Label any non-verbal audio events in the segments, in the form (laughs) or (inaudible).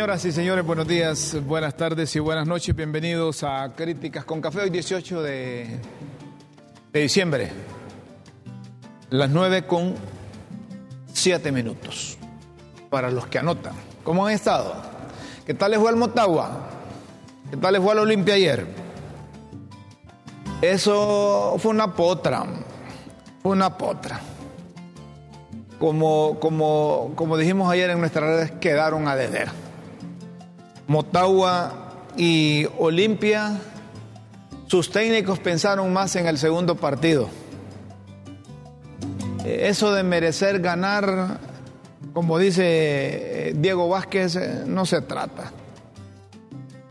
Señoras y señores, buenos días, buenas tardes y buenas noches. Bienvenidos a Críticas con Café, hoy 18 de, diciembre. Las 9 con 7 minutos. Para los que anotan. ¿Cómo han estado? ¿Qué tal les fue al Motagua? ¿Qué tal les fue al Olimpia ayer? Eso fue una potra. Fue una potra. Como, como, como dijimos ayer en nuestras redes, quedaron a deber. Motagua y Olimpia, sus técnicos pensaron más en el segundo partido. Eso de merecer ganar, como dice Diego Vázquez, no se trata.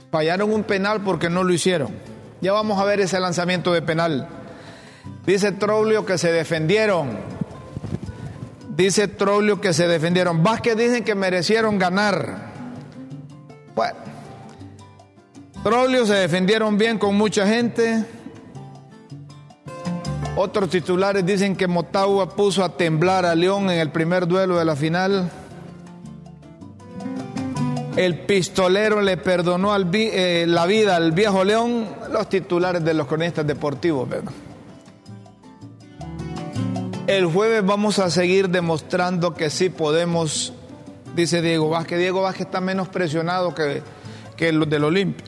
Fallaron un penal porque no lo hicieron. Ya vamos a ver ese lanzamiento de penal. Dice Troglio que se defendieron. Dice Troglio que se defendieron. Vázquez dicen que merecieron ganar. Bueno, Troglio se defendieron bien con mucha gente. Otros titulares dicen que Motagua puso a temblar a León en el primer duelo de la final. El pistolero le perdonó eh, la vida al viejo León. Los titulares de los cronistas deportivos, ¿verdad? El jueves vamos a seguir demostrando que sí podemos dice Diego Vázquez. Diego Vázquez está menos presionado que, que los del Olimpia,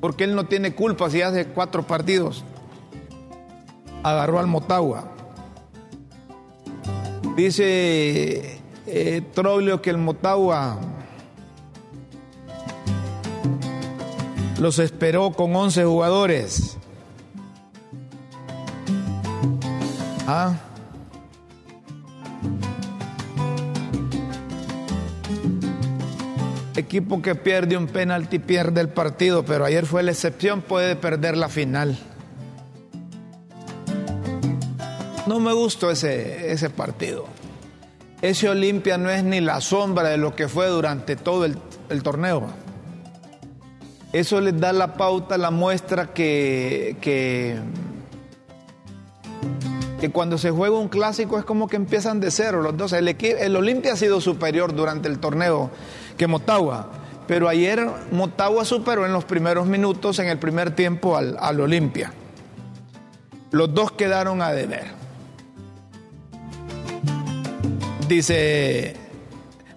porque él no tiene culpa si hace cuatro partidos. Agarró al Motagua. Dice eh, Troglio que el Motagua los esperó con 11 jugadores. Ah. Equipo que pierde un penalti pierde el partido, pero ayer fue la excepción, puede perder la final. No me gustó ese, ese partido. Ese Olimpia no es ni la sombra de lo que fue durante todo el, torneo. Eso les da la pauta, la muestra que, que, cuando se juega un clásico es como que empiezan de cero los dos. El Olimpia ha sido superior durante el torneo que Motagua. Pero ayer Motagua superó en los primeros minutos, en el primer tiempo, al, al Olimpia. Los dos quedaron a deber. Dice,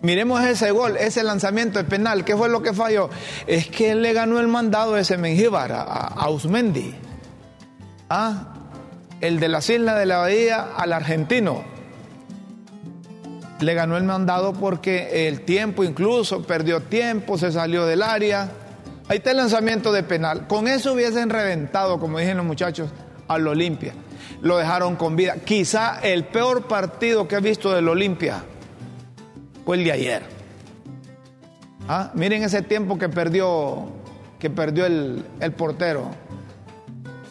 miremos ese gol, ese lanzamiento de penal, ¿qué fue lo que falló? Es que él le ganó el mandado ese Mengíbar a, a. Ah, el de las Islas de la Bahía al argentino le ganó el mandado porque el tiempo incluso perdió tiempo, se salió del área. Ahí está el lanzamiento de penal. Con eso hubiesen reventado, como dijeron los muchachos, al Olimpia. Lo dejaron con vida. Quizá el peor partido que he visto del Olimpia fue el de ayer. ¿Ah? Miren ese tiempo que perdió, que perdió el, el portero.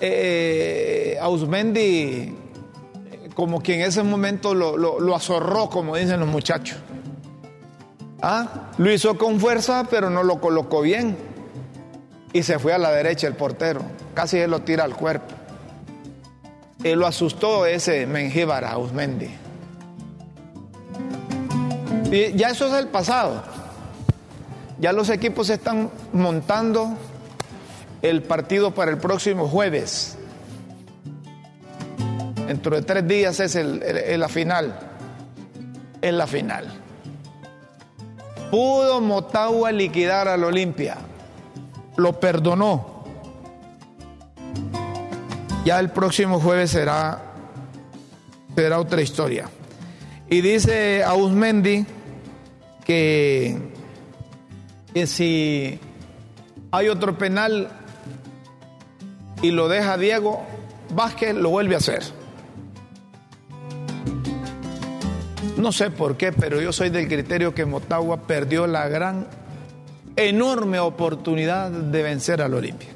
Eh, Ausmendi como que en ese momento lo, lo, azorró, como dicen los muchachos. ¿Ah? Lo hizo con fuerza, pero no lo colocó bien. Y se fue a la derecha el portero. Casi él lo tira al cuerpo. Él lo asustó ese Mengíbar Ausmendi. Y ya eso es el pasado. Ya los equipos están montando el partido para el próximo jueves. Dentro de tres días es la final. Es la final. Pudo Motagua liquidar al Olimpia. Lo perdonó. Ya el próximo jueves será, será otra historia. Y dice Ausmendi que, que si hay otro penal y lo deja Diego, Vázquez lo vuelve a hacer. No sé por qué, pero yo soy del criterio que Motagua perdió la gran, enorme oportunidad de vencer al Olimpia.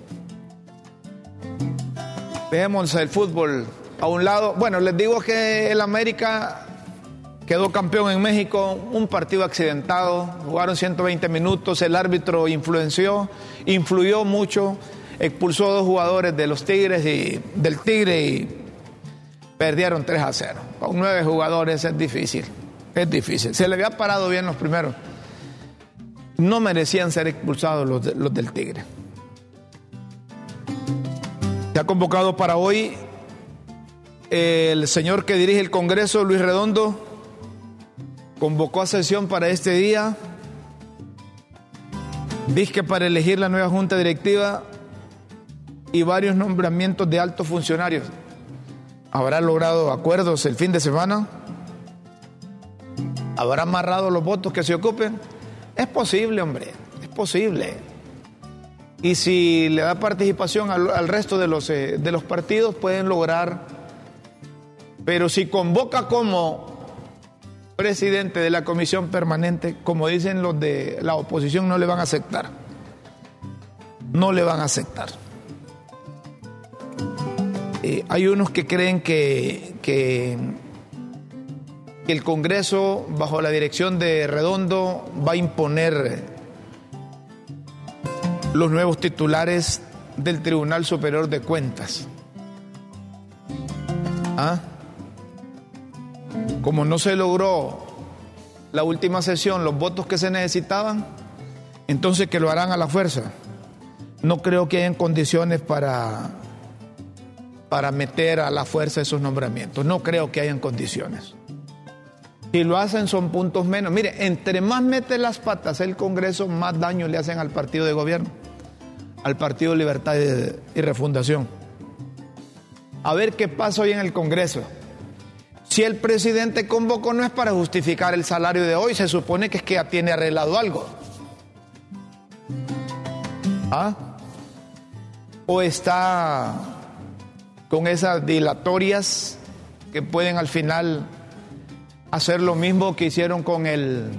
Dejemos el fútbol a un lado. Bueno, les digo que el América quedó campeón en México, un partido accidentado, jugaron 120 minutos, el árbitro influenció, influyó mucho, expulsó a dos jugadores de los Tigres y del Tigre y perdieron 3 a 0. Con nueve jugadores es difícil, es difícil. Se le había parado bien los primeros. No merecían ser expulsados los, los del Tigre. Se ha convocado para hoy el señor que dirige el Congreso, Luis Redondo, convocó a sesión para este día. Dice para elegir la nueva junta directiva y varios nombramientos de altos funcionarios. ¿Habrá logrado acuerdos el fin de semana? ¿Habrá amarrado los votos que se ocupen? Es posible, hombre, es posible. Y si le da participación al, resto de los, eh, de los partidos, pueden lograr pero si convoca como presidente de la comisión permanente, como dicen los de la oposición, no le van a aceptar. No le van a aceptar. Eh, hay unos que creen que, el Congreso, bajo la dirección de Redondo, va a imponer los nuevos titulares del Tribunal Superior de Cuentas. ¿Ah? Como no se logró la última sesión los votos que se necesitaban, entonces que lo harán a la fuerza. No creo que hayan condiciones para, para meter a la fuerza esos nombramientos. No creo que hayan condiciones. Si lo hacen son puntos menos. Mire, entre más mete las patas el Congreso, más daño le hacen al partido de gobierno, al Partido Libertad y Refundación. A ver qué pasa hoy en el Congreso. Si el presidente convocó no es para justificar el salario de hoy, se supone que es que ya tiene arreglado algo. ¿Ah? O está con esas dilatorias que pueden al final hacer lo mismo que hicieron con el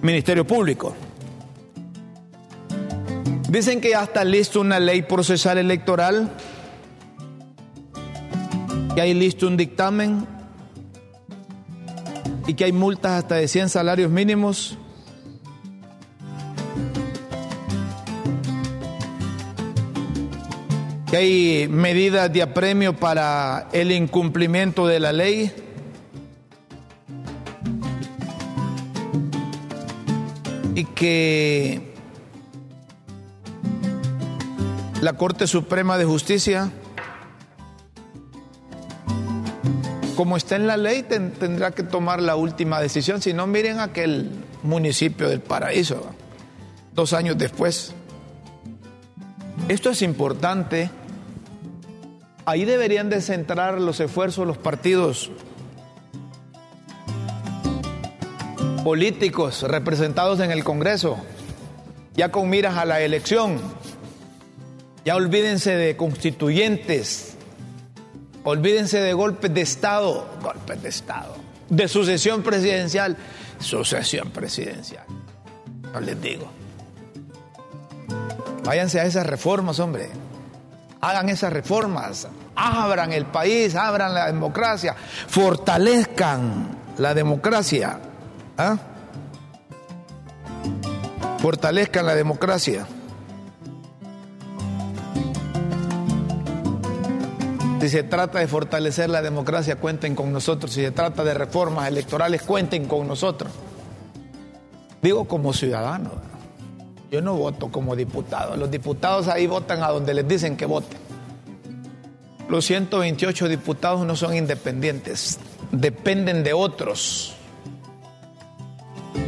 Ministerio Público. Dicen que ya está listo una ley procesal electoral que hay listo un dictamen y que hay multas hasta de 100 salarios mínimos. Que hay medidas de apremio para el incumplimiento de la ley. Y que la Corte Suprema de Justicia como está en la ley, tendrá que tomar la última decisión. Si no, miren aquel municipio del paraíso, dos años después. Esto es importante. Ahí deberían de centrar los esfuerzos los partidos políticos representados en el Congreso, ya con miras a la elección. Ya olvídense de constituyentes, Olvídense de golpes de Estado, golpes de Estado, de sucesión presidencial, sucesión presidencial. No les digo. Váyanse a esas reformas, hombre. Hagan esas reformas. Abran el país, abran la democracia, fortalezcan la democracia. ¿ah? Fortalezcan la democracia. Si se trata de fortalecer la democracia, cuenten con nosotros. Si se trata de reformas electorales, cuenten con nosotros. Digo como ciudadano. Yo no voto como diputado. Los diputados ahí votan a donde les dicen que voten. Los 128 diputados no son independientes, dependen de otros.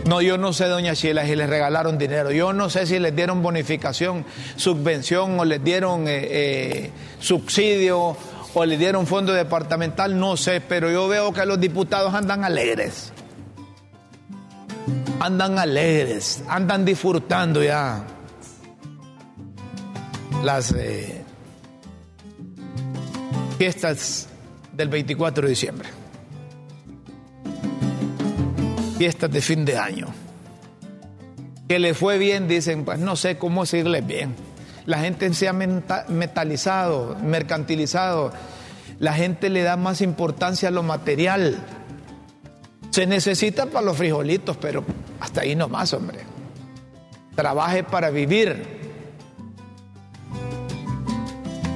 No, yo no sé, doña Sheila, si les regalaron dinero. Yo no sé si les dieron bonificación, subvención o les dieron eh, eh, subsidio o le dieron fondo departamental, no sé, pero yo veo que los diputados andan alegres. Andan alegres, andan disfrutando ya las, eh, Fiestas del 24 de diciembre. Fiestas de fin de año. Que le fue bien, dicen, pues no sé cómo decirle bien. La gente se ha metalizado, mercantilizado. La gente le da más importancia a lo material. Se necesita para los frijolitos, pero hasta ahí nomás, hombre. Trabaje para vivir.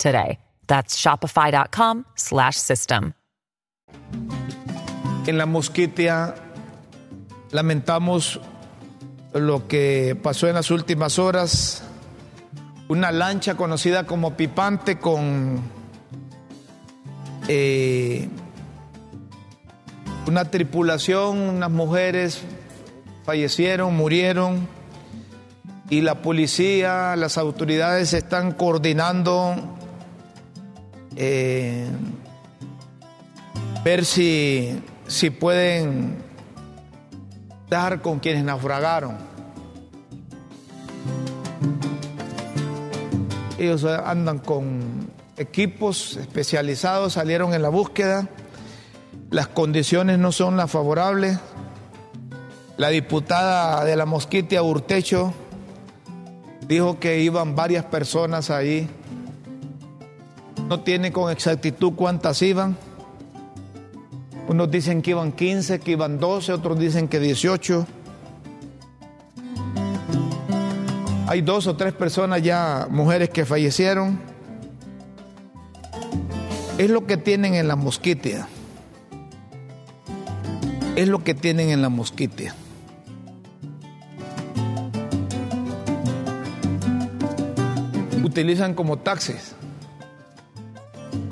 today. That's shopify.com/system. En la Mosquitia lamentamos lo que pasó en las últimas horas. Una lancha conocida como Pipante con eh, una tripulación, unas mujeres fallecieron, murieron y la policía, las autoridades están coordinando eh, ver si, si pueden dar con quienes naufragaron. Ellos andan con equipos especializados, salieron en la búsqueda. Las condiciones no son las favorables. La diputada de la Mosquitia, Urtecho, dijo que iban varias personas ahí no tiene con exactitud cuántas iban. Unos dicen que iban 15, que iban 12, otros dicen que 18. Hay dos o tres personas ya, mujeres que fallecieron. Es lo que tienen en la mosquitia. Es lo que tienen en la mosquitia. Utilizan como taxis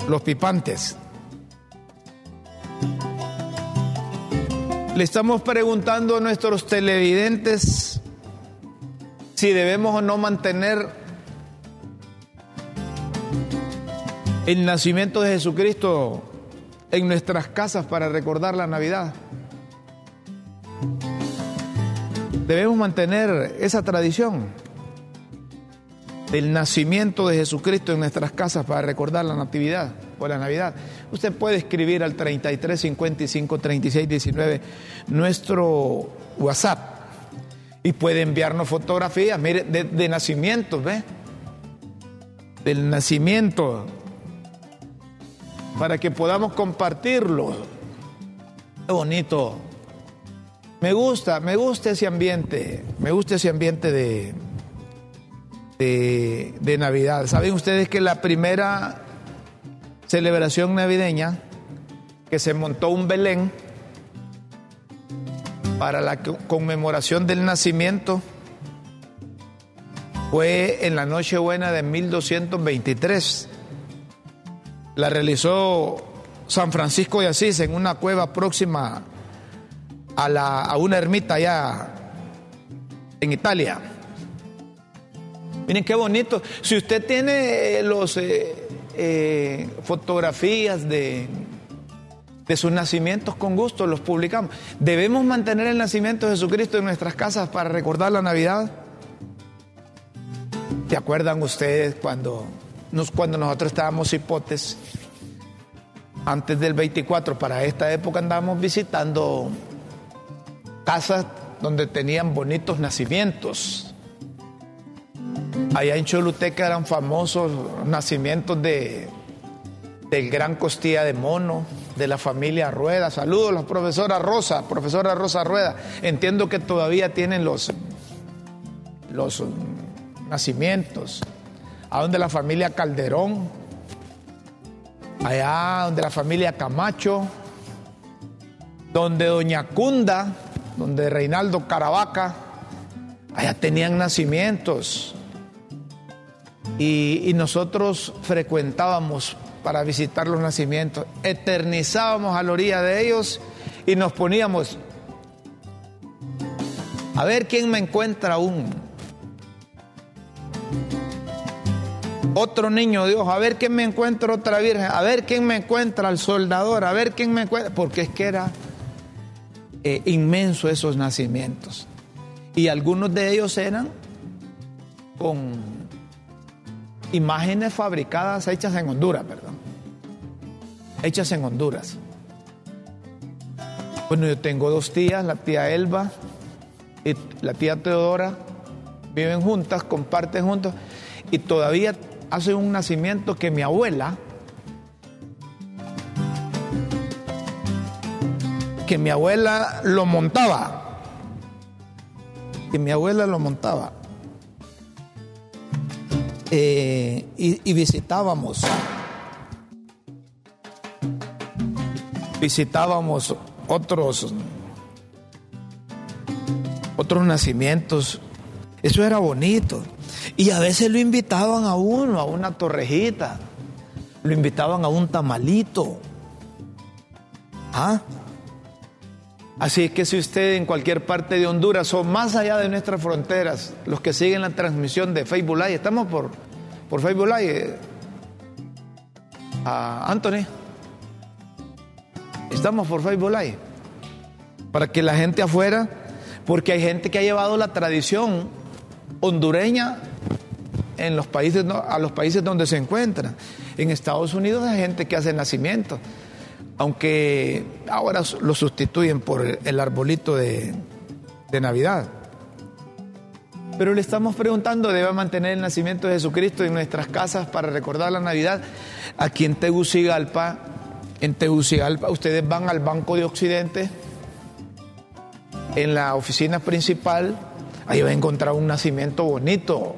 los pipantes. Le estamos preguntando a nuestros televidentes si debemos o no mantener el nacimiento de Jesucristo en nuestras casas para recordar la Navidad. Debemos mantener esa tradición del nacimiento de Jesucristo en nuestras casas para recordar la Natividad o la Navidad. Usted puede escribir al 33 55 36 19 nuestro WhatsApp y puede enviarnos fotografías, mire, de, nacimiento, ¿ve? Del nacimiento, para que podamos compartirlo. Qué bonito. Me gusta, me gusta ese ambiente, me gusta ese ambiente de, de, Navidad. Saben ustedes que la primera celebración navideña que se montó un Belén para la conmemoración del nacimiento fue en la Nochebuena de 1223. La realizó San Francisco de Asís en una cueva próxima a, la, a una ermita allá en Italia. Miren qué bonito. Si usted tiene eh, los eh, eh, fotografías de, de sus nacimientos, con gusto los publicamos. ¿Debemos mantener el nacimiento de Jesucristo en nuestras casas para recordar la Navidad? ¿Se acuerdan ustedes cuando, nos, cuando nosotros estábamos hipotes? Antes del 24, para esta época andábamos visitando casas donde tenían bonitos nacimientos. Allá en Choluteca eran famosos nacimientos de, del gran costilla de mono, de la familia Rueda. Saludos la profesora Rosa, profesora Rosa Rueda. Entiendo que todavía tienen los, los nacimientos. A donde la familia Calderón, allá donde la familia Camacho, donde Doña Cunda, donde Reinaldo Caravaca, allá tenían nacimientos. Y, nosotros frecuentábamos para visitar los nacimientos, eternizábamos a la orilla de ellos y nos poníamos a ver quién me encuentra un otro niño Dios, a ver quién me encuentra otra virgen, a ver quién me encuentra al soldador, a ver quién me encuentra, porque es que era eh, inmenso esos nacimientos. Y algunos de ellos eran con imágenes fabricadas, hechas en Honduras, perdón. Hechas en Honduras. Bueno, yo tengo dos tías, la tía Elba y la tía Teodora, viven juntas, comparten juntos, y todavía hace un nacimiento que mi abuela, que mi abuela lo montaba, que mi abuela lo montaba. Eh, y, visitábamos, visitábamos otros, otros nacimientos. Eso era bonito. Y a veces lo invitaban a uno, a una torrejita. Lo invitaban a un tamalito. ¿Ah? Así es que si usted en cualquier parte de Honduras o más allá de nuestras fronteras, los que siguen la transmisión de Facebook Live, estamos por, por Facebook Live. a Anthony. Estamos por Facebook Live. Para que la gente afuera, porque hay gente que ha llevado la tradición hondureña en los países, a los países donde se encuentran. En Estados Unidos hay gente que hace nacimiento aunque ahora lo sustituyen por el arbolito de, Navidad. Pero le estamos preguntando, ¿debe mantener el nacimiento de Jesucristo en nuestras casas para recordar la Navidad? Aquí en Tegucigalpa, en Tegucigalpa, ustedes van al Banco de Occidente, en la oficina principal, ahí va a encontrar un nacimiento bonito.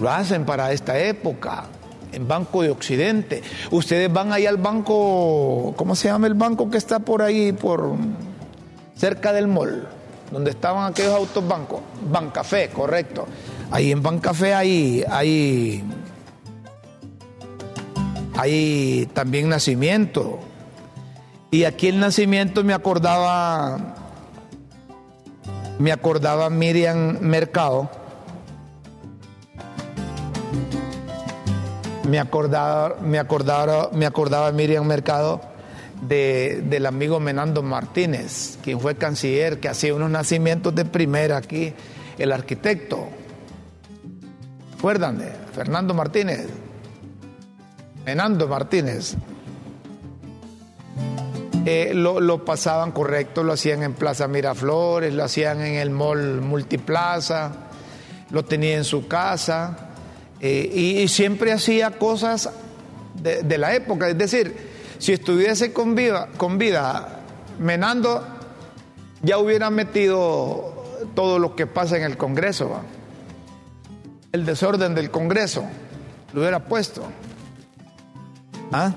Lo hacen para esta época en Banco de Occidente. Ustedes van ahí al banco, ¿cómo se llama el banco que está por ahí, por cerca del mall, donde estaban aquellos autos bancos? Bancafé, correcto. Ahí en Bancafé hay, hay, hay también nacimiento. Y aquí el nacimiento me acordaba, me acordaba Miriam Mercado me acordaba, me acordaba, me acordaba Miriam Mercado del amigo Menando Martínez, quien fue canciller, que hacía unos nacimientos de primera aquí, el arquitecto. ¿Recuerdan de Fernando Martínez? Menando Martínez. Eh, lo, lo, pasaban correcto, lo hacían en Plaza Miraflores, lo hacían en el mall Multiplaza, lo tenía en su casa eh, y, siempre hacía cosas de, la época. Es decir, si estuviese con vida, con vida Menando, ya hubiera metido todo lo que pasa en el Congreso. El desorden del Congreso, lo hubiera puesto. ¿Ah?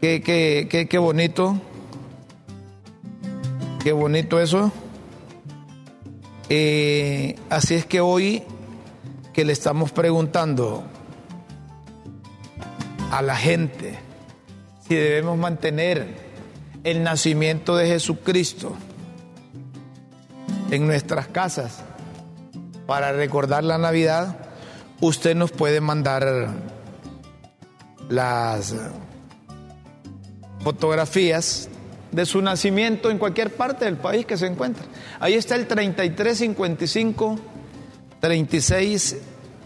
Qué, qué, qué bonito. Qué bonito eso. Eh, así es que hoy que le estamos preguntando a la gente si debemos mantener el nacimiento de Jesucristo en nuestras casas para recordar la Navidad, usted nos puede mandar las fotografías de su nacimiento en cualquier parte del país que se encuentre. Ahí está el 3355 36,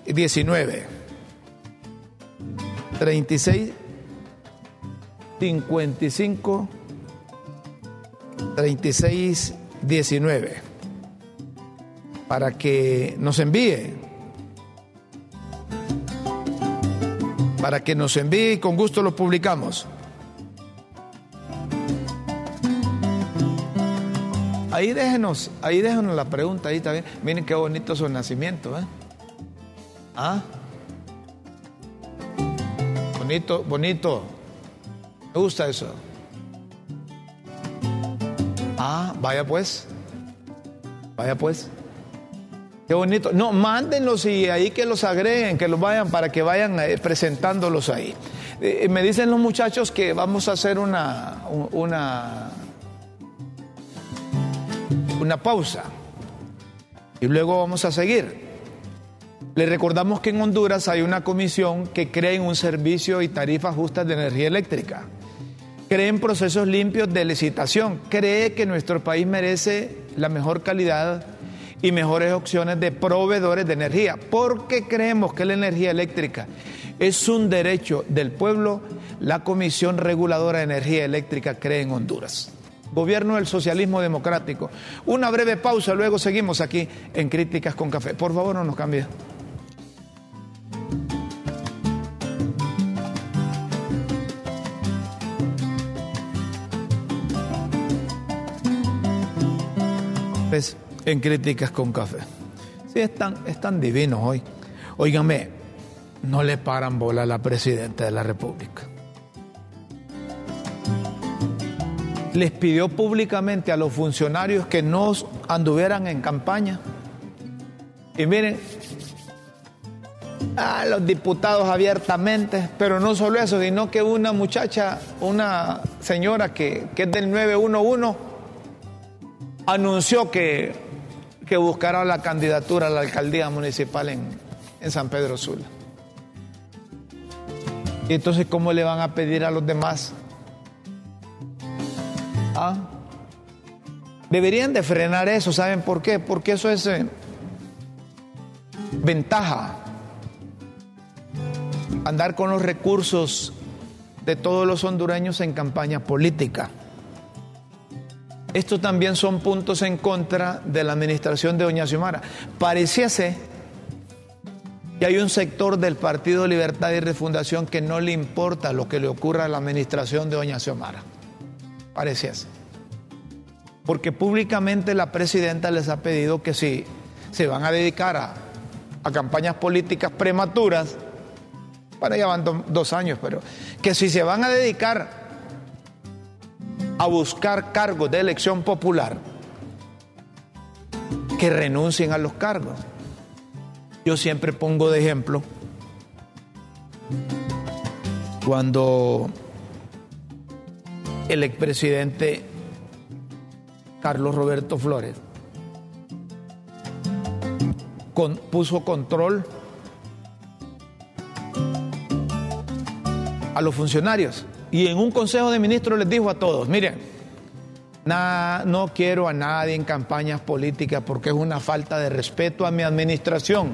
19. 36, 55, 36, 19. Para que nos envíe. Para que nos envíe y con gusto lo publicamos. Ahí déjenos, ahí déjenos la pregunta, ahí también. Miren qué bonito su nacimiento, ¿eh? ¿Ah? Bonito, bonito. Me gusta eso. Ah, vaya pues. Vaya pues. Qué bonito. No, mándenlos y ahí que los agreguen, que los vayan para que vayan eh, presentándolos ahí. Eh, me dicen los muchachos que vamos a hacer una, una, una pausa y luego vamos a seguir. Les recordamos que en Honduras hay una comisión que cree un servicio y tarifas justas de energía eléctrica. Cree en procesos limpios de licitación. Cree que nuestro país merece la mejor calidad y mejores opciones de proveedores de energía, porque creemos que la energía eléctrica es un derecho del pueblo, la Comisión Reguladora de Energía Eléctrica cree en Honduras. Gobierno del Socialismo Democrático. Una breve pausa, luego seguimos aquí en Críticas con Café. Por favor, no nos cambie. Pues, en Críticas con Café. Sí, están, están divinos hoy. Óigame, no le paran bola a la presidenta de la República. Les pidió públicamente a los funcionarios que no anduvieran en campaña. Y miren, a los diputados abiertamente, pero no solo eso, sino que una muchacha, una señora que, que es del 911, anunció que, que buscará la candidatura a la alcaldía municipal en, en San Pedro Sula. Y entonces, ¿cómo le van a pedir a los demás? ¿Ah? Deberían de frenar eso, ¿saben por qué? Porque eso es eh, ventaja. Andar con los recursos de todos los hondureños en campaña política. Estos también son puntos en contra de la administración de Doña Xiomara. Pareciese y hay un sector del Partido Libertad y Refundación que no le importa lo que le ocurra a la administración de Doña Xiomara. Parece así. Porque públicamente la presidenta les ha pedido que si se van a dedicar a, a campañas políticas prematuras, para ya van dos años, pero que si se van a dedicar a buscar cargos de elección popular, que renuncien a los cargos. Yo siempre pongo de ejemplo cuando el expresidente Carlos Roberto Flores puso control a los funcionarios y en un consejo de ministros les dijo a todos, miren, no quiero a nadie en campañas políticas porque es una falta de respeto a mi administración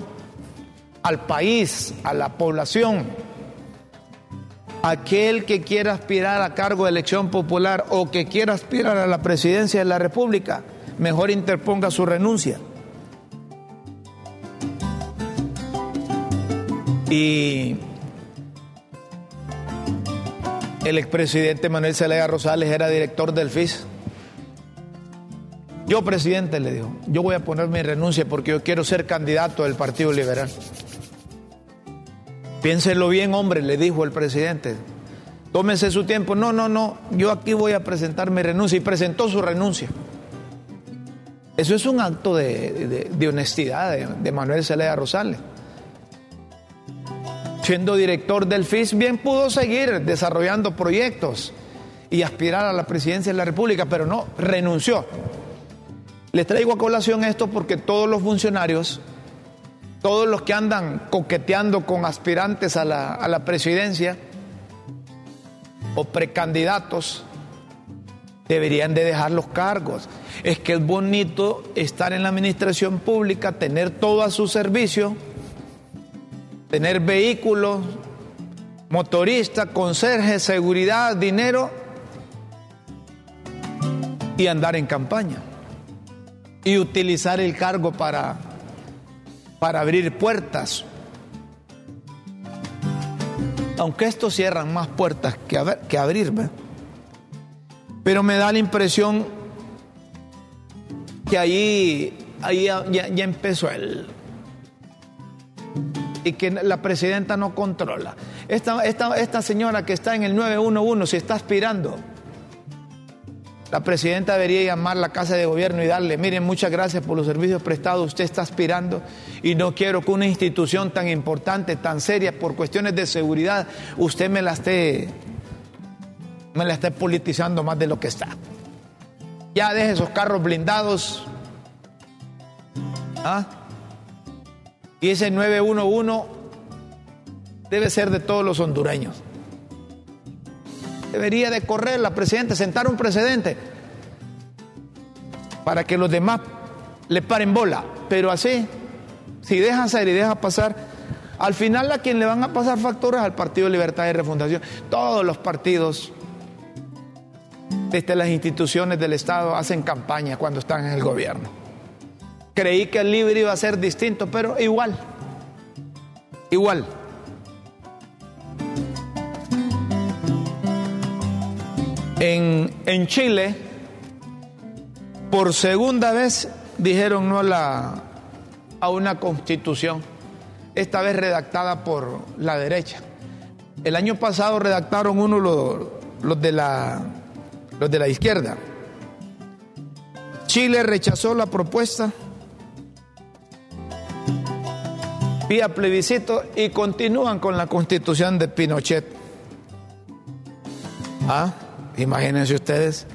al país, a la población. Aquel que quiera aspirar a cargo de elección popular o que quiera aspirar a la presidencia de la República, mejor interponga su renuncia. Y el expresidente Manuel Zelaya Rosales era director del FIS. Yo, presidente, le dijo, yo voy a poner mi renuncia porque yo quiero ser candidato del Partido Liberal. Piénselo bien, hombre, le dijo el presidente. Tómese su tiempo. No, no, no, yo aquí voy a presentar mi renuncia. Y presentó su renuncia. Eso es un acto de, honestidad de, Manuel Celeda Rosales. Siendo director del FIS, bien pudo seguir desarrollando proyectos y aspirar a la presidencia de la República, pero no, renunció. Les traigo a colación esto porque todos los funcionarios todos los que andan coqueteando con aspirantes a la, presidencia o precandidatos deberían de dejar los cargos. Es que es bonito estar en la administración pública, tener todo a su servicio, tener vehículos, motorista, conserje, seguridad, dinero y andar en campaña. Y utilizar el cargo para para abrir puertas. Aunque estos cierran más puertas que, que abrirme. Pero me da la impresión que ahí, ahí ya, ya empezó el... Y que la presidenta no controla. Esta, esta, esta señora que está en el 911, si está aspirando, La presidenta debería llamar a la casa de gobierno y darle, miren, muchas gracias por los servicios prestados, usted está aspirando y no quiero que una institución tan importante, tan seria, por cuestiones de seguridad, usted me la esté, me la esté politizando más de lo que está. Ya deje esos carros blindados. ¿Ah? Y ese 911 debe ser de todos los hondureños debería de correr la presidenta, sentar un precedente para que los demás le paren bola. Pero así, si dejan salir y dejan pasar, al final a quien le van a pasar facturas al Partido Libertad y Refundación. Todos los partidos, desde las instituciones del Estado, hacen campaña cuando están en el gobierno. Creí que el libre iba a ser distinto, pero igual, igual. En, Chile, por segunda vez dijeron no a, la, a una constitución, esta vez redactada por la derecha. El año pasado redactaron uno los, de, la, los de la izquierda. Chile rechazó la propuesta vía plebiscito y continúan con la constitución de Pinochet. ¿Ah? Imagínense ustedes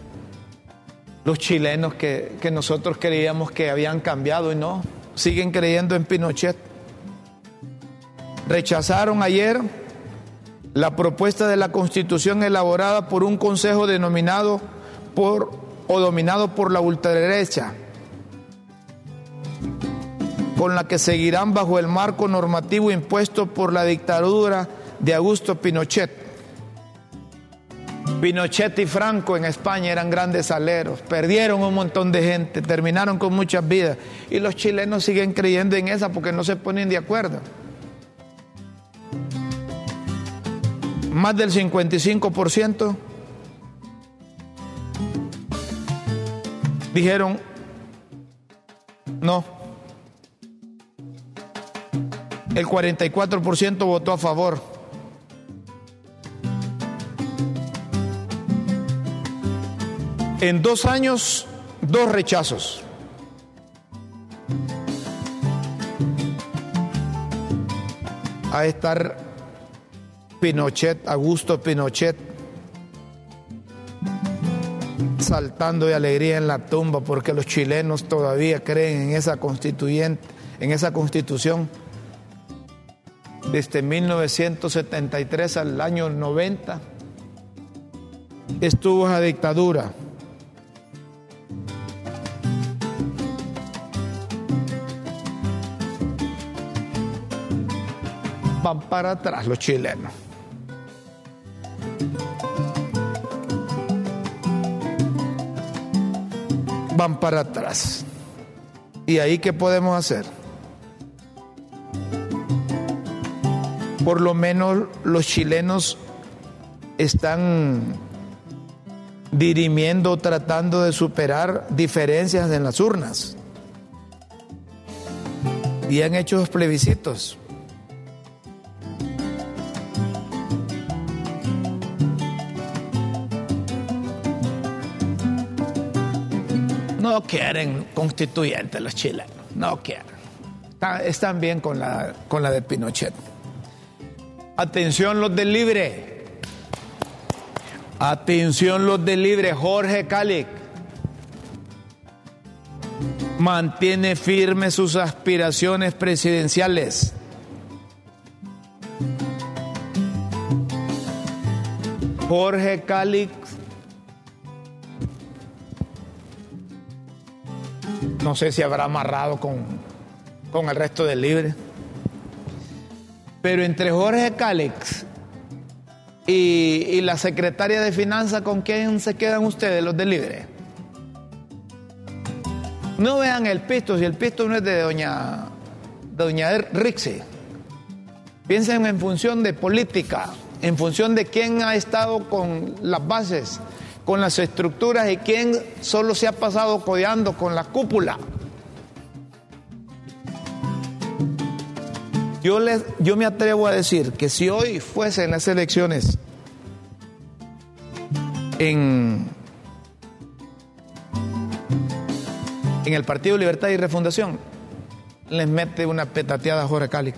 los chilenos que, nosotros creíamos que habían cambiado y no, siguen creyendo en Pinochet. Rechazaron ayer la propuesta de la constitución elaborada por un consejo denominado por o dominado por la ultraderecha, con la que seguirán bajo el marco normativo impuesto por la dictadura de Augusto Pinochet. Pinochet y Franco en España eran grandes aleros, perdieron un montón de gente, terminaron con muchas vidas y los chilenos siguen creyendo en esa porque no se ponen de acuerdo. Más del 55% dijeron no. El 44% votó a favor. En dos años, dos rechazos. A estar Pinochet, Augusto Pinochet, saltando de alegría en la tumba porque los chilenos todavía creen en esa constituyente, en esa constitución. Desde 1973 al año 90 estuvo esa dictadura. Van para atrás los chilenos. Van para atrás. ¿Y ahí qué podemos hacer? Por lo menos los chilenos están dirimiendo, tratando de superar diferencias en las urnas. Y han hecho los plebiscitos. No quieren constituyentes los chilenos, no quieren. Están bien con la, con la de Pinochet. Atención los del Libre. Atención los del Libre. Jorge Calic mantiene firmes sus aspiraciones presidenciales. Jorge Calic No sé si habrá amarrado con, con el resto del libre. Pero entre Jorge Cálex y, la secretaria de Finanzas, ¿con quién se quedan ustedes, los del libre? No vean el pisto, si el pisto no es de doña, doña Rixi. Piensen en función de política, en función de quién ha estado con las bases con las estructuras y quién solo se ha pasado codeando con la cúpula. Yo, les, yo me atrevo a decir que si hoy fuesen las elecciones en, en el Partido Libertad y Refundación, les mete una petateada a Jorge Cáliz.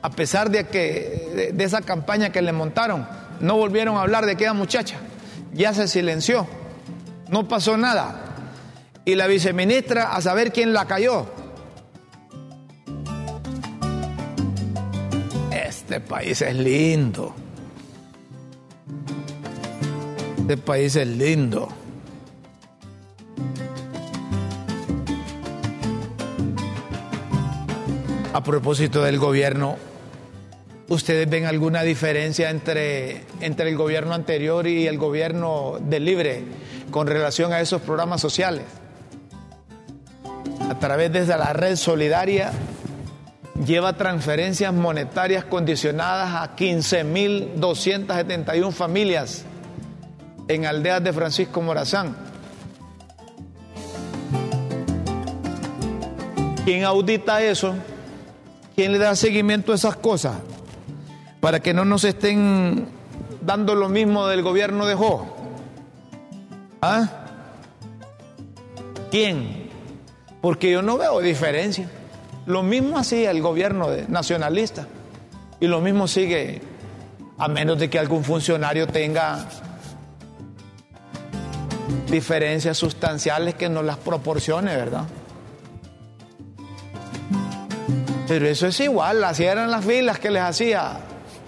A pesar de que de esa campaña que le montaron, no volvieron a hablar de aquella muchacha. Ya se silenció. No pasó nada. Y la viceministra a saber quién la cayó. Este país es lindo. Este país es lindo. A propósito del gobierno, ¿ustedes ven alguna diferencia entre, entre el gobierno anterior y el gobierno del Libre con relación a esos programas sociales? A través de la red solidaria lleva transferencias monetarias condicionadas a 15.271 familias en aldeas de Francisco Morazán. ¿Quién audita eso? ¿Quién le da seguimiento a esas cosas? Para que no nos estén dando lo mismo del gobierno de Jo. ¿Ah? ¿Quién? Porque yo no veo diferencia. Lo mismo hacía el gobierno nacionalista. Y lo mismo sigue, a menos de que algún funcionario tenga diferencias sustanciales que nos las proporcione, ¿verdad? Pero eso es igual, así eran las filas que les hacía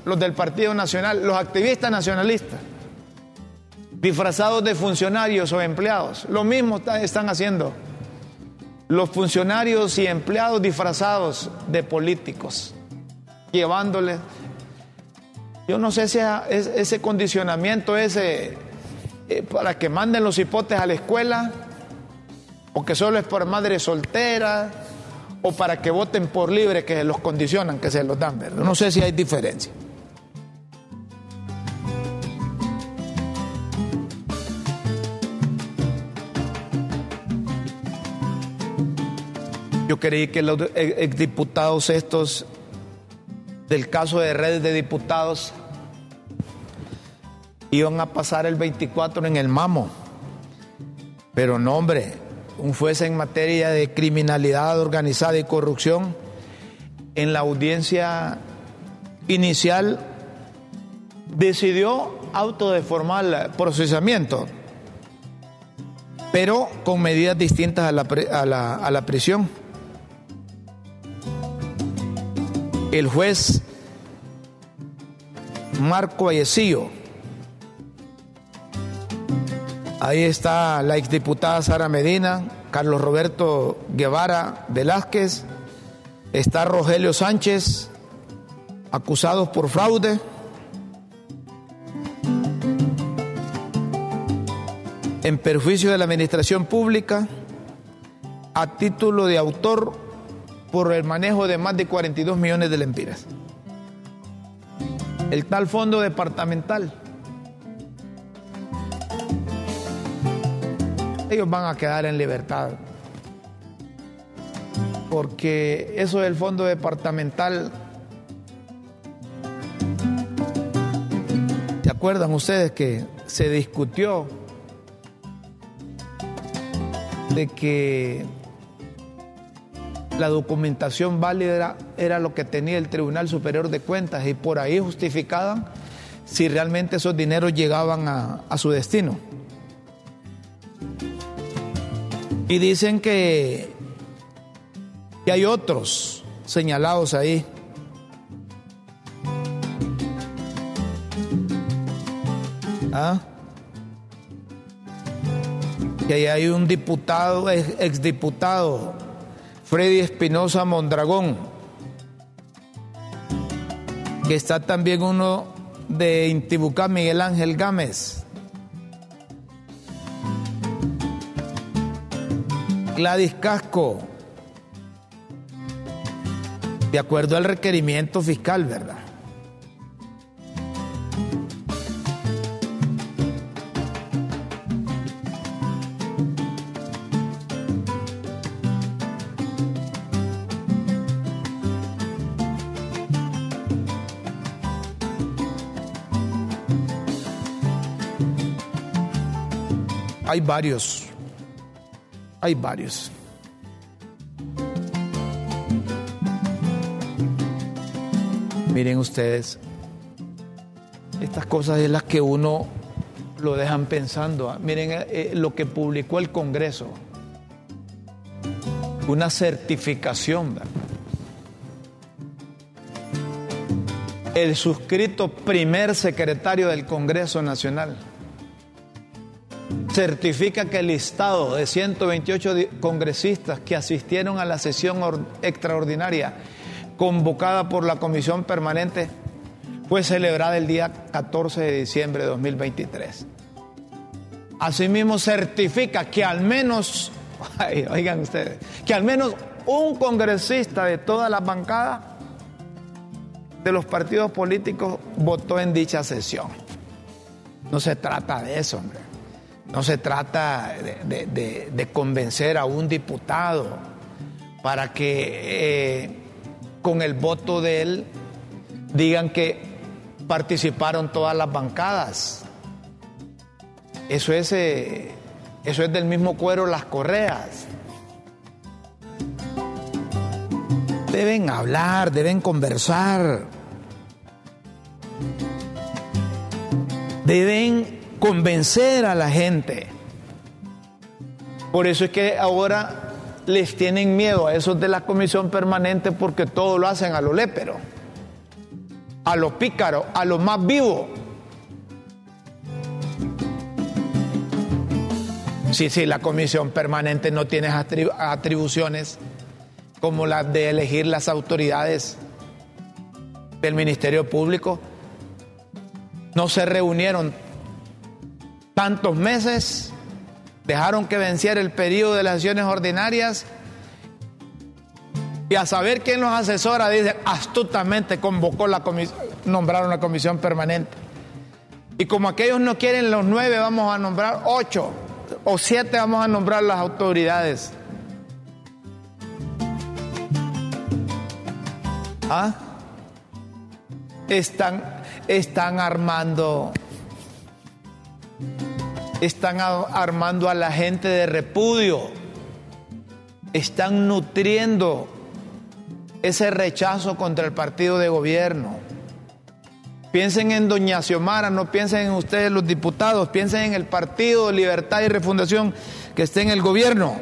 los del Partido Nacional, los activistas nacionalistas, disfrazados de funcionarios o empleados. Lo mismo están haciendo los funcionarios y empleados disfrazados de políticos, llevándoles... Yo no sé si ese condicionamiento, ese eh, para que manden los hipotes a la escuela, o que solo es por madre soltera, o para que voten por libre, que los condicionan, que se los dan, ¿verdad? No sé si hay diferencia. Yo creí que los exdiputados estos del caso de redes de diputados iban a pasar el 24 en el mamo. Pero no, hombre, un juez en materia de criminalidad organizada y corrupción, en la audiencia inicial decidió autodeformar procesamiento, pero con medidas distintas a la, a la prisión. El juez Marco Ayecillo Ahí está la exdiputada Sara Medina, Carlos Roberto Guevara Velázquez, está Rogelio Sánchez, acusados por fraude. En perjuicio de la administración pública, a título de autor por el manejo de más de 42 millones de lempiras. El tal fondo departamental ellos van a quedar en libertad. Porque eso del fondo departamental, ¿se acuerdan ustedes que se discutió de que la documentación válida era, lo que tenía el Tribunal Superior de Cuentas y por ahí justificaban si realmente esos dineros llegaban a su destino? Y dicen que, que hay otros señalados ahí. ¿Ah? Que ahí hay un diputado, exdiputado, Freddy Espinosa Mondragón, que está también uno de Intibucá, Miguel Ángel Gámez. Gladys Casco, de acuerdo al requerimiento fiscal, ¿verdad? Hay varios Hay varios. Miren ustedes, estas cosas es las que uno lo dejan pensando. Miren eh, eh, lo que publicó el Congreso. Una certificación. El suscrito primer secretario del Congreso Nacional certifica que el listado de 128 congresistas que asistieron a la sesión extraordinaria convocada por la Comisión Permanente fue celebrada el día 14 de diciembre de 2023. Asimismo certifica que al menos, (laughs) oigan ustedes, que al menos un congresista de toda la bancada de los partidos políticos votó en dicha sesión. No se trata de eso, hombre. No se trata de, convencer a un diputado para que eh, con el voto de él digan que participaron todas las bancadas. Eso es, eh, eso es del mismo cuero las correas. Deben hablar, deben conversar. Deben convencer a la gente. Por eso es que ahora les tienen miedo a esos de la comisión permanente porque todo lo hacen a lo lépero, a lo pícaro, a lo más vivo. Sí, sí, la comisión permanente no tiene atribuciones como las de elegir las autoridades del Ministerio Público. No se reunieron tantos meses dejaron que venciera el periodo de las sesiones ordinarias y a saber quién los asesora, dice, astutamente convocó la comisión, nombraron la comisión permanente. Y como aquellos no quieren los nueve, vamos a nombrar ocho o siete, vamos a nombrar las autoridades. ¿Ah? Están, están armando están armando a la gente de repudio, están nutriendo ese rechazo contra el partido de gobierno. Piensen en Doña Xiomara, no piensen en ustedes los diputados, piensen en el Partido Libertad y Refundación que esté en el gobierno.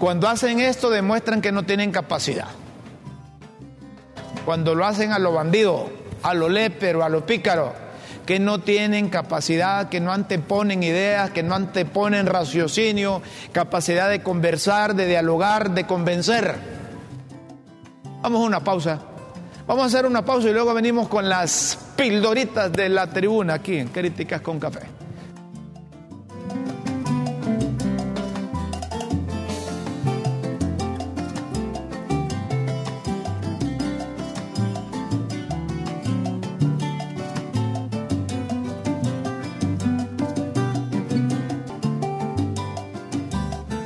Cuando hacen esto demuestran que no tienen capacidad cuando lo hacen a lo bandido, a lo lépero, a lo pícaro, que no tienen capacidad, que no anteponen ideas, que no anteponen raciocinio, capacidad de conversar, de dialogar, de convencer. Vamos a una pausa. Vamos a hacer una pausa y luego venimos con las pildoritas de la tribuna aquí en Críticas con Café.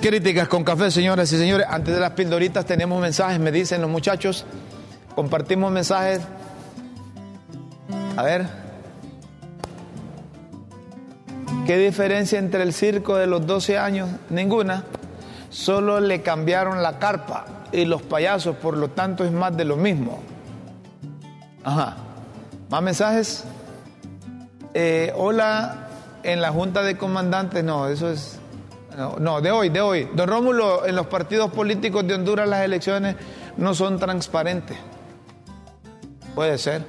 Críticas con café, señoras y señores. Antes de las pildoritas tenemos mensajes, me dicen los muchachos. Compartimos mensajes. A ver. ¿Qué diferencia entre el circo de los 12 años? Ninguna. Solo le cambiaron la carpa y los payasos, por lo tanto es más de lo mismo. Ajá. ¿Más mensajes? Eh, hola, en la Junta de Comandantes, no, eso es no, de hoy, de hoy. Don Rómulo, en los partidos políticos de Honduras las elecciones no son transparentes. Puede ser.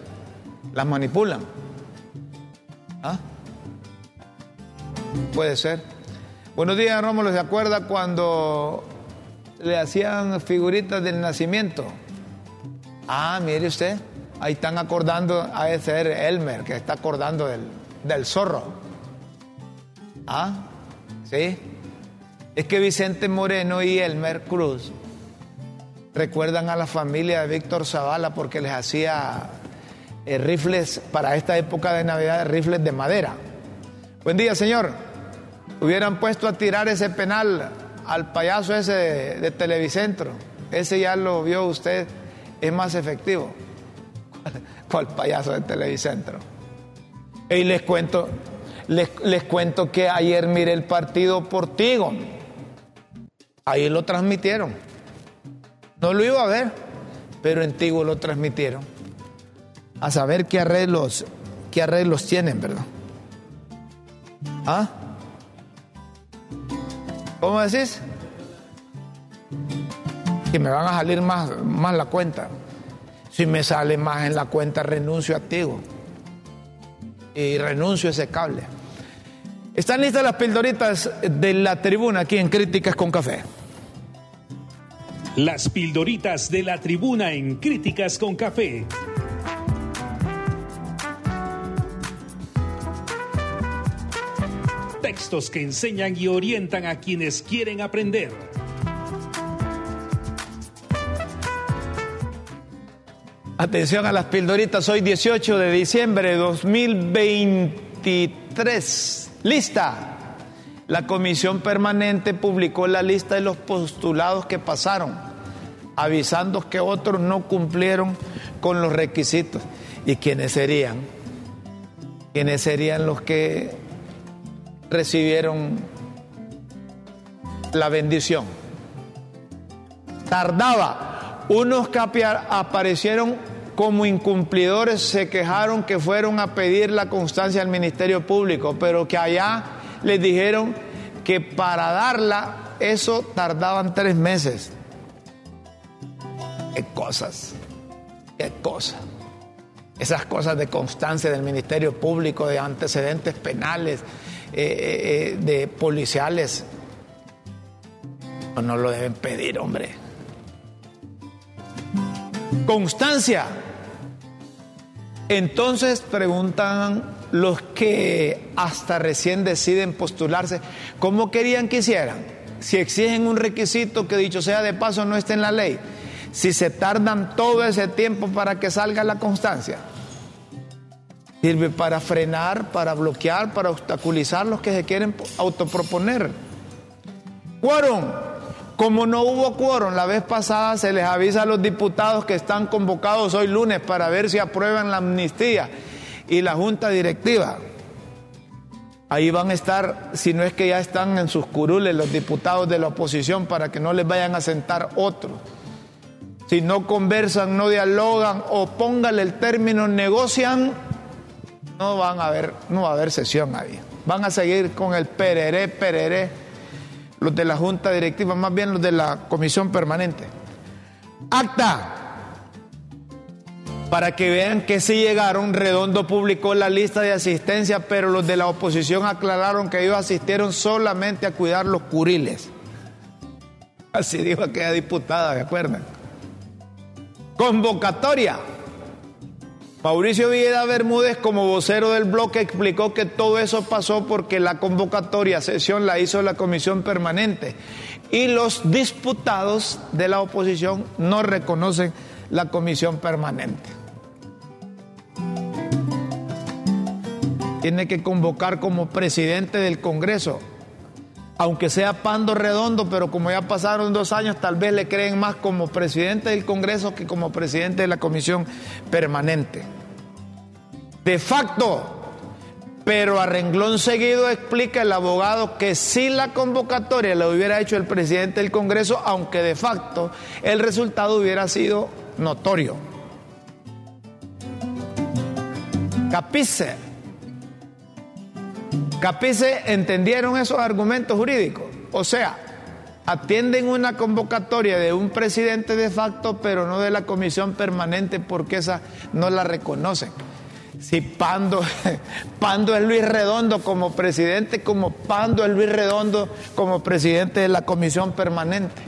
Las manipulan. ¿Ah? Puede ser. Buenos días, Rómulo. ¿Se acuerda cuando le hacían figuritas del nacimiento? Ah, mire usted. Ahí están acordando a ese Elmer, que está acordando del, del zorro. Ah, sí es que Vicente Moreno y Elmer Cruz recuerdan a la familia de Víctor Zavala porque les hacía eh, rifles para esta época de Navidad, rifles de madera. Buen día, señor. Hubieran puesto a tirar ese penal al payaso ese de, Televicentro. Ese ya lo vio usted, es más efectivo. ¿Cuál payaso de Televicentro? Y les cuento, les, les cuento que ayer miré el partido por Tigo. Ahí lo transmitieron. No lo iba a ver, pero en Tigo lo transmitieron. A saber qué arreglos, qué arreglos tienen, ¿verdad? ¿Ah? ¿Cómo decís? Que me van a salir más, más la cuenta. Si me sale más en la cuenta, renuncio a Tigo. Y renuncio a ese cable. Están listas las pildoritas de la tribuna aquí en Críticas con Café. Las pildoritas de la tribuna en Críticas con Café. Textos que enseñan y orientan a quienes quieren aprender. Atención a las pildoritas, hoy 18 de diciembre de 2023. Lista. La comisión permanente publicó la lista de los postulados que pasaron, avisando que otros no cumplieron con los requisitos. ¿Y quiénes serían? ¿Quiénes serían los que recibieron la bendición? Tardaba. Unos que aparecieron como incumplidores se quejaron que fueron a pedir la constancia al Ministerio Público, pero que allá les dijeron que para darla eso tardaban tres meses. Qué cosas, qué cosas. Esas cosas de constancia del Ministerio Público, de antecedentes penales, eh, eh, de policiales, no lo deben pedir, hombre. Constancia. Entonces preguntan los que hasta recién deciden postularse, ¿cómo querían que hicieran? Si exigen un requisito que dicho sea de paso no esté en la ley, si se tardan todo ese tiempo para que salga la constancia, sirve para frenar, para bloquear, para obstaculizar los que se quieren autoproponer. Quórum. Como no hubo quórum la vez pasada, se les avisa a los diputados que están convocados hoy lunes para ver si aprueban la amnistía y la junta directiva. Ahí van a estar, si no es que ya están en sus curules los diputados de la oposición para que no les vayan a sentar otros. Si no conversan, no dialogan o póngale el término negocian, no van a haber, no va a haber sesión ahí. Van a seguir con el pereré, pereré, los de la junta directiva, más bien los de la comisión permanente. Acta para que vean que sí llegaron, Redondo publicó la lista de asistencia, pero los de la oposición aclararon que ellos asistieron solamente a cuidar los curiles. Así dijo aquella diputada, ¿de acuerdan? Convocatoria. Mauricio Villeda Bermúdez, como vocero del bloque, explicó que todo eso pasó porque la convocatoria, sesión, la hizo la comisión permanente y los diputados de la oposición no reconocen la comisión permanente. tiene que convocar como presidente del Congreso, aunque sea Pando Redondo, pero como ya pasaron dos años, tal vez le creen más como presidente del Congreso que como presidente de la Comisión Permanente. De facto, pero a renglón seguido explica el abogado que si la convocatoria la hubiera hecho el presidente del Congreso, aunque de facto el resultado hubiera sido notorio. Capice Capice entendieron esos argumentos jurídicos. O sea, atienden una convocatoria de un presidente de facto, pero no de la comisión permanente porque esa no la reconocen. Si Pando, (laughs) Pando es Luis Redondo como presidente, como Pando es Luis Redondo como presidente de la comisión permanente.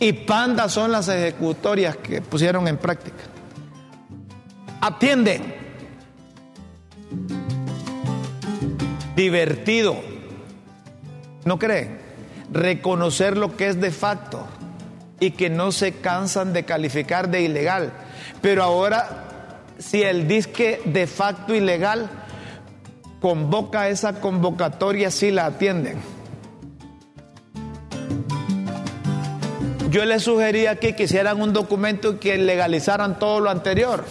Y Panda son las ejecutorias que pusieron en práctica. Atienden divertido. ¿No creen? Reconocer lo que es de facto y que no se cansan de calificar de ilegal. Pero ahora, si el disque de facto ilegal convoca esa convocatoria, sí la atienden. Yo les sugería que quisieran un documento que legalizaran todo lo anterior.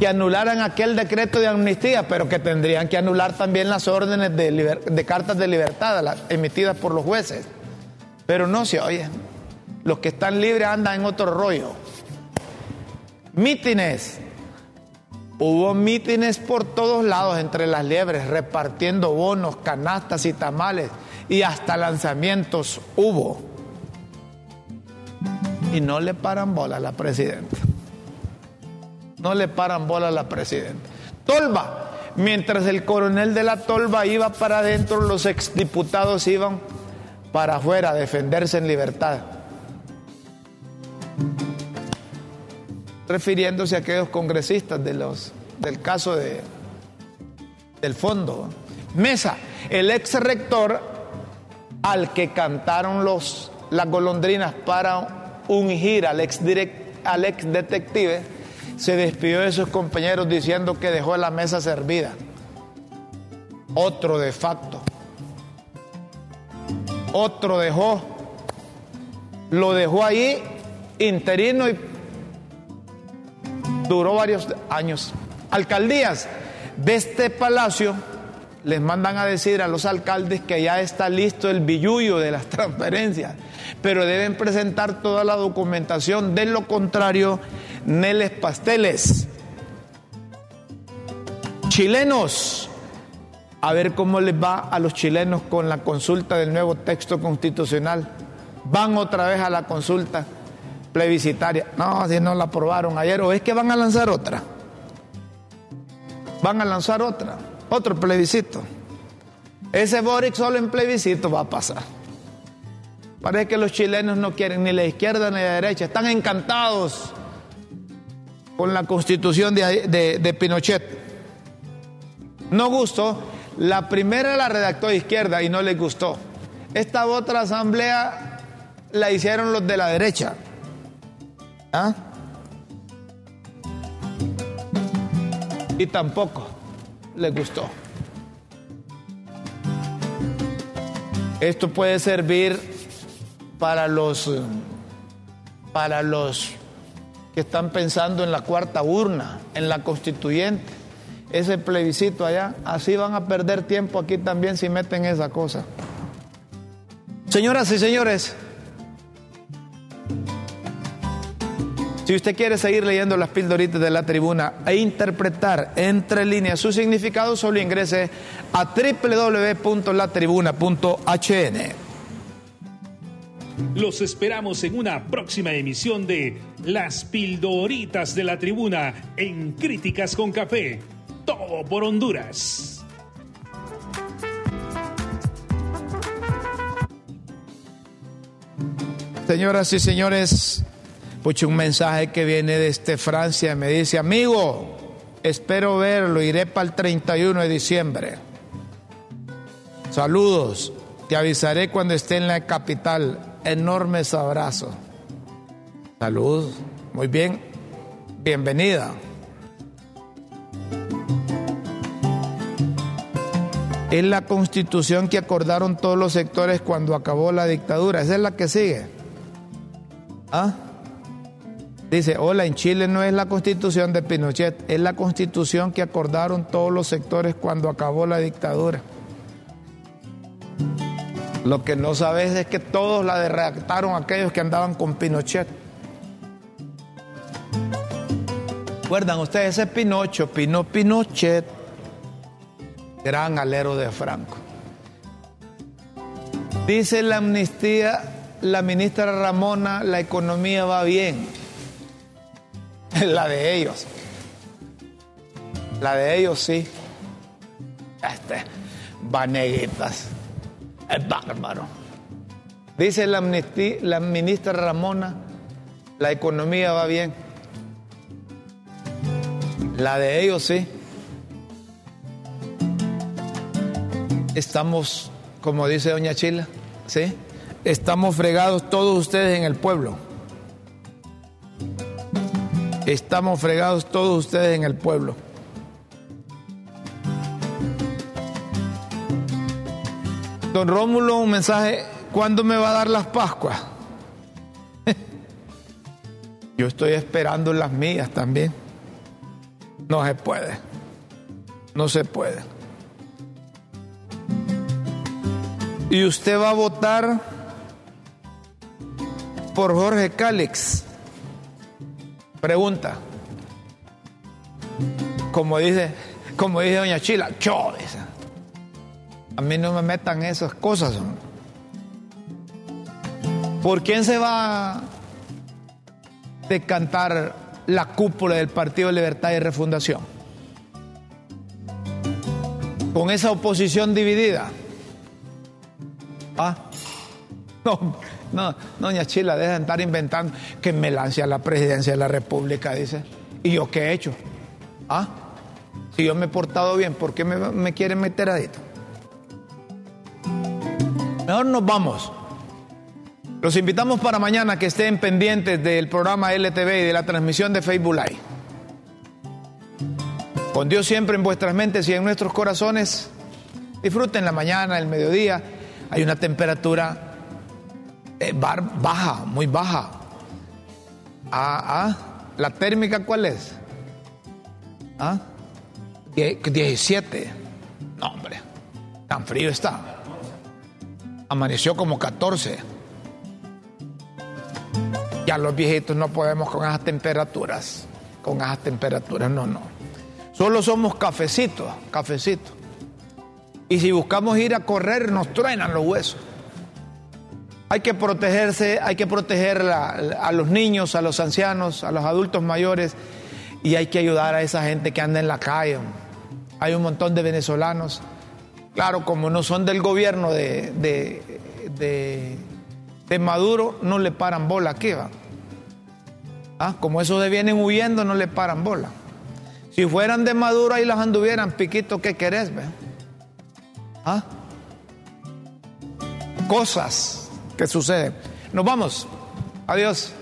Que anularan aquel decreto de amnistía, pero que tendrían que anular también las órdenes de, cartas de libertad emitidas por los jueces. Pero no se oye. Los que están libres andan en otro rollo. Mítines. Hubo mítines por todos lados entre las liebres, repartiendo bonos, canastas y tamales, y hasta lanzamientos hubo. Y no le paran bola a la presidenta. No le paran bola a la presidenta. Tolva. Mientras el coronel de la Tolva iba para adentro, los exdiputados iban para afuera a defenderse en libertad. Refiriéndose a aquellos congresistas de los, del caso de, del fondo. Mesa, el ex rector al que cantaron los, las golondrinas para ungir al ex, al ex detective, se despidió de sus compañeros diciendo que dejó la mesa servida. Otro de facto. Otro dejó. Lo dejó ahí interino y duró varios años. Alcaldías de este palacio les mandan a decir a los alcaldes que ya está listo el billuyo de las (laughs) transferencias, pero deben presentar toda la documentación. De lo contrario, Neles Pasteles. Chilenos, a ver cómo les va a los chilenos con la consulta del nuevo texto constitucional. Van otra vez a la consulta plebiscitaria. No, si no la aprobaron ayer, o es que van a lanzar otra. Van a lanzar otra otro plebiscito. Ese Boric solo en plebiscito va a pasar. Parece que los chilenos no quieren ni la izquierda ni la derecha, están encantados con la constitución de, Pinochet. No gustó, la primera la redactó izquierda y no les gustó. Esta otra asamblea la hicieron los de la derecha. ¿Ah? Y tampoco les gustó. Esto puede servir para los para los que están pensando en la cuarta urna, en la constituyente, ese plebiscito allá, así van a perder tiempo aquí también si meten esa cosa. Señoras y señores, Si usted quiere seguir leyendo las pildoritas de la tribuna e interpretar entre líneas su significado, solo ingrese a www.latribuna.hn. Los esperamos en una próxima emisión de Las Pildoritas de la Tribuna en Críticas con Café. Todo por Honduras. Señoras y señores, Pucha, un mensaje que viene desde Francia me dice, amigo, espero verlo, iré para el 31 de diciembre. Saludos, te avisaré cuando esté en la capital. Enormes abrazos. Saludos, muy bien, bienvenida. Es la constitución que acordaron todos los sectores cuando acabó la dictadura. Esa es la que sigue. ¿Ah? Dice, hola, en Chile no es la constitución de Pinochet, es la constitución que acordaron todos los sectores cuando acabó la dictadura. Lo que no sabes es que todos la redactaron aquellos que andaban con Pinochet. ¿Recuerdan ustedes ese Pinocho, Pino Pinochet, gran alero de Franco? Dice la amnistía, la ministra Ramona, la economía va bien. (laughs) La de ellos. La de ellos sí. Este, vaneguitas. Es bárbaro. Dice la, la ministra Ramona, la economía va bien. La de ellos sí. Estamos, como dice doña Chila, ¿sí? Estamos fregados todos ustedes en el pueblo. Estamos fregados todos ustedes en el pueblo. Don Rómulo, un mensaje, ¿cuándo me va a dar las Pascuas? (laughs) Yo estoy esperando las mías también. No se puede. No se puede. Y usted va a votar por Jorge Cálix. Pregunta. Como dice, como dice doña Chila, yo, A mí no me metan esas cosas. ¿Por quién se va a decantar la cúpula del Partido de Libertad y Refundación? Con esa oposición dividida. ¿Ah? (laughs) No, no, doña Chila, deja de estar inventando que me lance a la presidencia de la República, dice. ¿Y yo qué he hecho? ¿Ah? Si yo me he portado bien, ¿por qué me, me quieren meter adentro? Mejor nos vamos. Los invitamos para mañana que estén pendientes del programa LTV y de la transmisión de Facebook Live. Con Dios siempre en vuestras mentes y en nuestros corazones. Disfruten la mañana, el mediodía. Hay una temperatura eh, baja, muy baja. Ah, ah, ¿La térmica cuál es? ¿Ah? 17. No, hombre, tan frío está. Amaneció como 14. Ya los viejitos no podemos con esas temperaturas. Con esas temperaturas, no, no. Solo somos cafecitos, cafecitos. Y si buscamos ir a correr, nos truenan los huesos. Hay que protegerse, hay que proteger a los niños, a los ancianos, a los adultos mayores y hay que ayudar a esa gente que anda en la calle. Hay un montón de venezolanos, claro, como no son del gobierno de, de, Maduro, no le paran bola aquí, va. Ah, como esos de vienen huyendo, no le paran bola. Si fueran de Maduro, ahí las anduvieran, piquito, ¿qué querés? Ve? ¿Ah? Cosas que suceden. Nos vamos. Adiós.